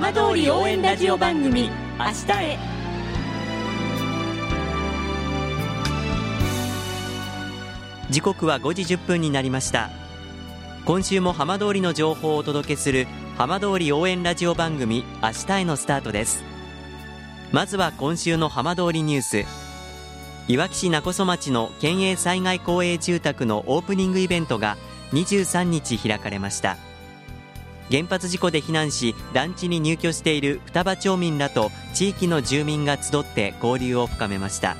浜通り応援ラジオ番組明日へ。時刻は5時1分になりました。今週も浜通りの情報をお届けする浜通り応援ラジオ番組明日へのスタートです。まずは今週の浜通りニュース。いわき市勿来町の県営災害公営住宅のオープニングイベントが23日開かれました。原発事故で避難し団地に入居している双葉町民らと地域の住民が集って交流を深めました。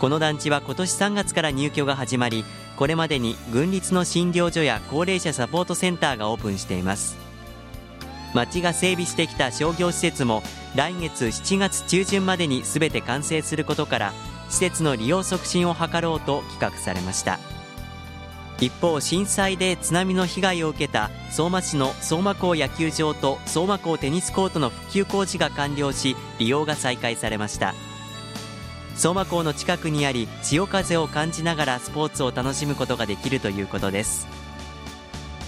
この団地は今年3月から入居が始まりこれまでに郡立の診療所や高齢者サポートセンターがオープンしています。町が整備してきた商業施設も来月7月中旬までに全て完成することから施設の利用促進を図ろうと企画されました。一方震災で津波の被害を受けた相馬市の相馬港野球場と相馬港テニスコートの復旧工事が完了し利用が再開されました。相馬港の近くにあり潮風を感じながらスポーツを楽しむことができるということです。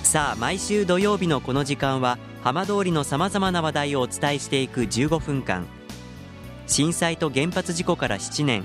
さあ毎週土曜日のこの時間は浜通りのさまざまな話題をお伝えしていく15分間。震災と原発事故から7年。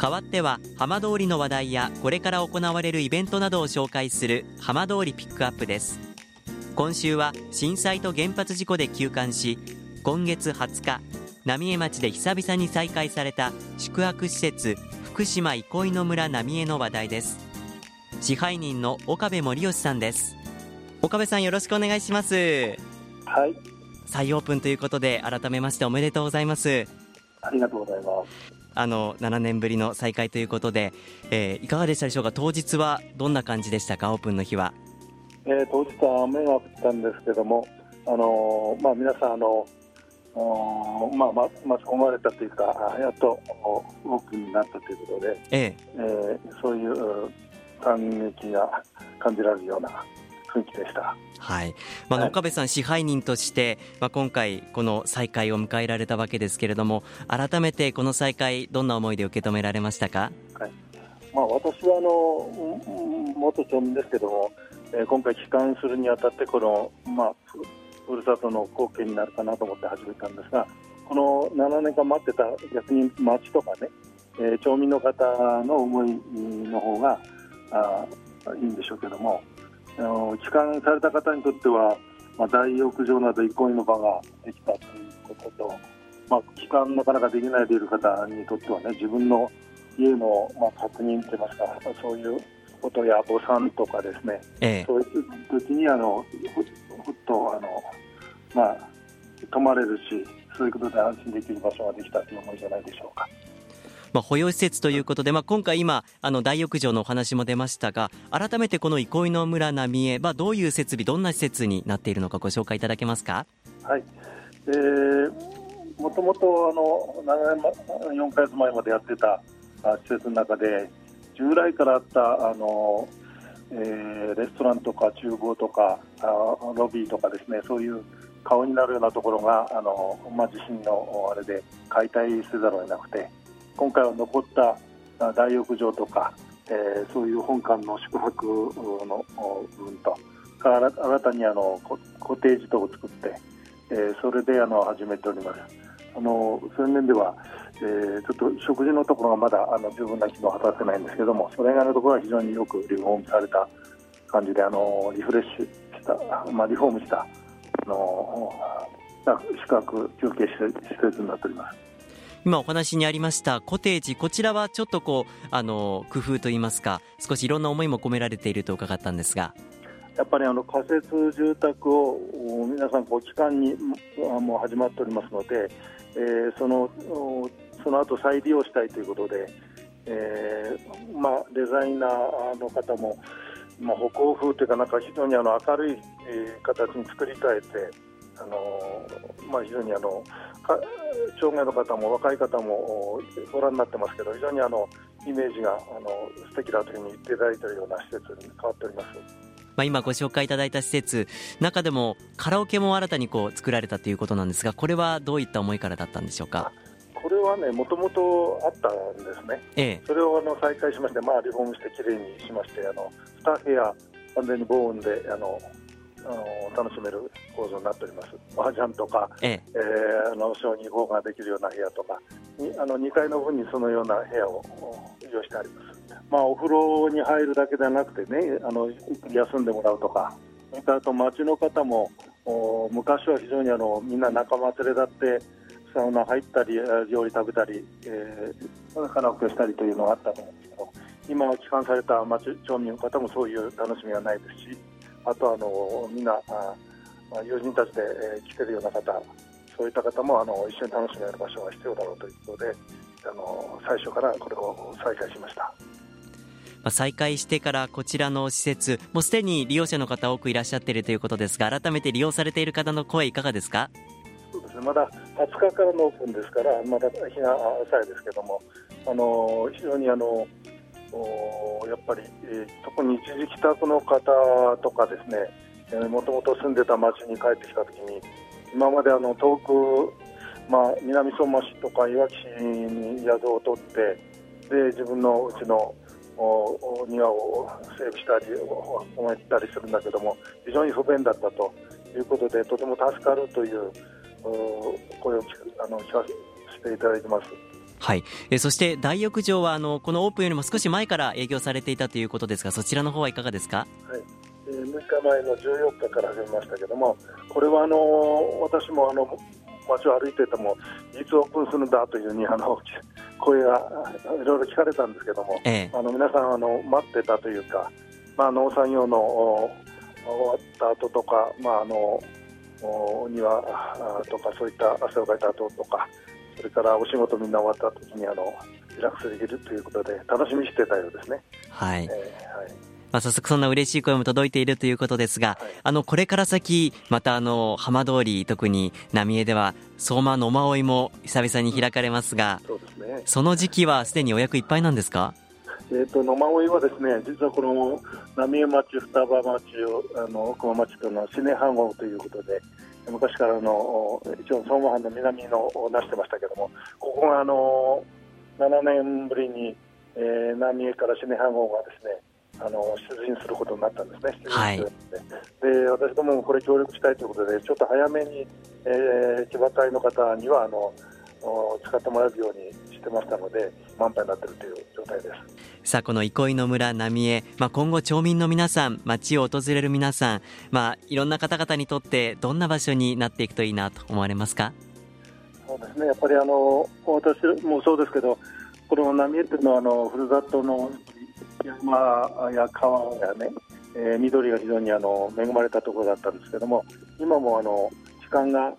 代わっては浜通りの話題やこれから行われるイベントなどを紹介する浜通りピックアップです。今週は震災と原発事故で休館し今月20日浪江町で久々に再開された宿泊施設福島憩いの村浪江の話題です。支配人の岡部森吉さんです。岡部さんよろしくお願いします。はい。再オープンということで改めましておめでとうございます。ありがとうございますあの7年ぶりの再開ということで、えー、いかがでしたでしょうか？当日はどんな感じでしたか？オープンの日は、えー、当日は雨が降ったんですけどもあのー、まあ皆さんあのまあ、巻き込まれたというかやっとオープンになったということで、ええ。えー、そういう感激が感じられるような雰囲気でした。はい、まあ、岡部さん、支配人として、まあ、今回、この再開を迎えられたわけですけれども、改めてこの再開、どんな思いで受け止められましたか、はい。まあ、私はあの元町民ですけども、えー、今回、帰還するにあたって、この、まあ、ふるさとの貢献になるかなと思って始めたんですが、この7年間待ってた逆に町とかね、えー、町民の方の思いの方があいいんでしょうけども、あの帰還された方にとっては、まあ、大浴場など憩いの場ができたということと、まあ、帰還なかなかできないでいる方にとってはね自分の家の、まあ、確認といいますかそういうことや母産とかですね、ええ、そういう時にあのっとあの、まあ、泊まれるしそういうことで安心できる場所ができたという思いじゃないでしょうか。まあ、保養施設ということで、まあ、今回今あの大浴場のお話も出ましたが改めてこの憩いの村浪江、まあ、どういう設備どんな施設になっているのかご紹介いただけますか？はい、えー、もともとあの7年4か月前までやってた施設の中で従来からあったあの、えー、レストランとか厨房とかあロビーとかですねそういう顔になるようなところがあの、まあ、地震のあれで解体せざるを得なくて今回は残った大浴場とか、えー、そういう本館の宿泊の部分と新たにあのコテージ等を作って、えー、それであの始めております。あのそういう面では、えー、ちょっと食事のところがまだあの十分な機能を果たせないんですけどもそれ以外のところは非常によくリフォームされた感じであのリフレッシュした、まあ、リフォームしたあの宿泊休憩施設になっております。今お話にありましたコテージこちらはちょっとこうあの工夫といいますか少しいろんな思いも込められていると伺ったんですが。やっぱりあの仮設住宅を皆さんこう期間にもう始まっておりますので、えー、そのその後再利用したいということで、えーまあ、デザイナーの方もまあ、北欧風というかなんか非常にあの明るい、形に作り変えて、あのまあ、非常にあの障害の方も若い方もご覧になってますけど非常にあのイメージがあの素敵だというふうに言っていただいているような施設に変わっております。まあ、今ご紹介いただいた施設中でもカラオケも新たにこう作られたということなんですがこれはどういった思いからだったんでしょうか？これはねもともとあったんですね、ええ、それをあの再開しまして、まあ、リフォームしてきれいにしましてあの2部屋完全に防音であのあの楽しめる構造になっております。麻雀とか、えええー、あの小児法ができるような部屋とかにあの2階の分にそのような部屋を用意してあります。まあ、お風呂に入るだけではなくてねあの休んでもらうとかそれからと町の方もお昔は非常にあのみんな仲間連れだってサウナ入ったり料理食べたり、えー、カラオケしたりというのがあったと思うんですけど今は帰還された町町民の方もそういう楽しみはないですしあとあのみんなあ友人たちで、えー、来てるような方そういった方もあの一緒に楽しめる場所が必要だろうということであの最初からこれを再開しました。再開してからこちらの施設もうすでに利用者の方多くいらっしゃっているということですが改めて利用されている方の声いかがですか？そうですねまだ20日からのオープンですからまだ日が浅いですけどもあの非常にあのやっぱり、えー、特に一時帰宅の方とかですねもともと住んでた町に帰ってきたときに今まであの遠く、まあ、南相馬市とかいわき市に宿を取ってで自分のうちのお庭を整備したり思ったりするんだけども非常に不便だったということでとても助かるという声をあの聞かせていただいてます。はい、えそして大浴場はあのこのオープンよりも少し前から営業されていたということですがそちらの方はいかがですか、はい。えー、6日前の14日から始めましたけどもこれはあの私もあの街を歩いててもいつオープンするんだというにあの 声がいろいろ聞かれたんですけども、ええ、あの皆さんあの待ってたというか、まあ、農産業の終わった後とか、まあ、あのお庭とかそういった汗をかいた後とかそれからお仕事みんな終わった時にあのリラックスできるということで楽しみにしてたようですね。はい、えー、はい。まあ、早速そんな嬉しい声も届いているということですが、はい、あのこれから先またあの浜通り特に浪江では相馬野馬追も久々に開かれますが、そうですね、その時期はすでに予約いっぱいなんですか？えーと、野馬追はですね実はこの浪江町、双葉町をあの奥間町とのシネハ号ということで昔からの一応相馬藩の南のを出してましたけどもここがあの7年ぶりに、えー、浪江からシネハ号がですねあの出陣することになったんですね、はい、で。私どももこれ協力したいということで、ちょっと早めに、えー、騎馬隊の方にはあの使ってもらえるようにしてましたので、満杯になっているという状態ですさあ、この憩いの村浪江、まあ、今後、町民の皆さん、町を訪れる皆さん、まあ、いろんな方々にとって、どんな場所になっていくといいなと思われますか？そうですね、やっぱりあの私もそうですけど、この浪江っていうのはあのふるさとの山や川やね、えー、緑が非常にあの恵まれたところだったんですけども今もあの時間が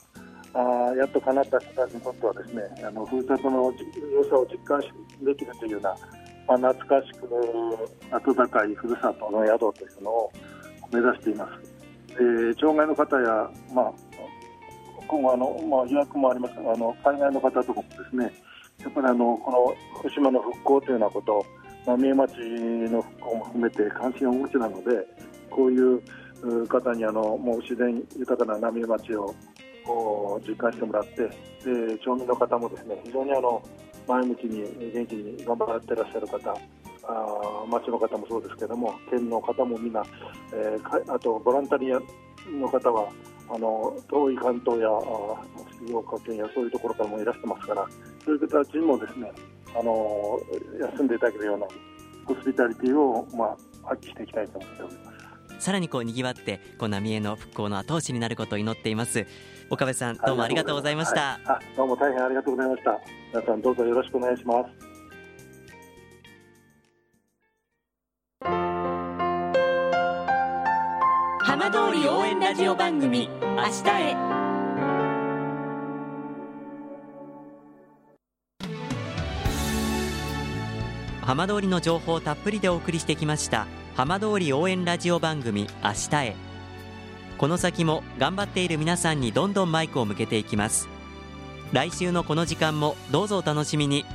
あやっと叶った人たちにとってはですねあのふるさとの良さを実感できるというような、まあ、懐かしく暖かいふるさとの宿というのを目指しています。で障害の方や、まあ、今後あの、まあ、予約もありますがあの海外の方とかもですねやっぱりあのこの福島の復興というようなこと浪江町の復興も含めて関心をお持ちなのでこういう方にあのもう自然豊かな浪江町を実感してもらってで町民の方もですね非常にあの前向きに元気に頑張ってらっしゃる方あ町の方もそうですけども県の方もみんな、えー、あとボランタリアの方はあの遠い関東や静岡県やそういうところからもいらしてますからそういう方たちにもですねあの休んでいただけるようなホスピタリティをまあ発揮していきたいと思っております。さらにこう賑わってこう浪江の復興の後押しになることを祈っています。岡部さんどうもありがとうございました、はい、どうも大変ありがとうございました。皆さんどうぞよろしくお願いします。浜通り応援ラジオ番組明日へ。浜通りの情報をたっぷりでお送りしてきました浜通り応援ラジオ番組明日へ。この先も頑張っている皆さんにどんどんマイクを向けていきます。来週のこの時間もどうぞお楽しみに。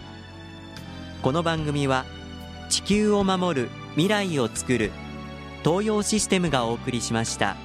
この番組は地球を守る未来をつくる東洋システムがお送りしました。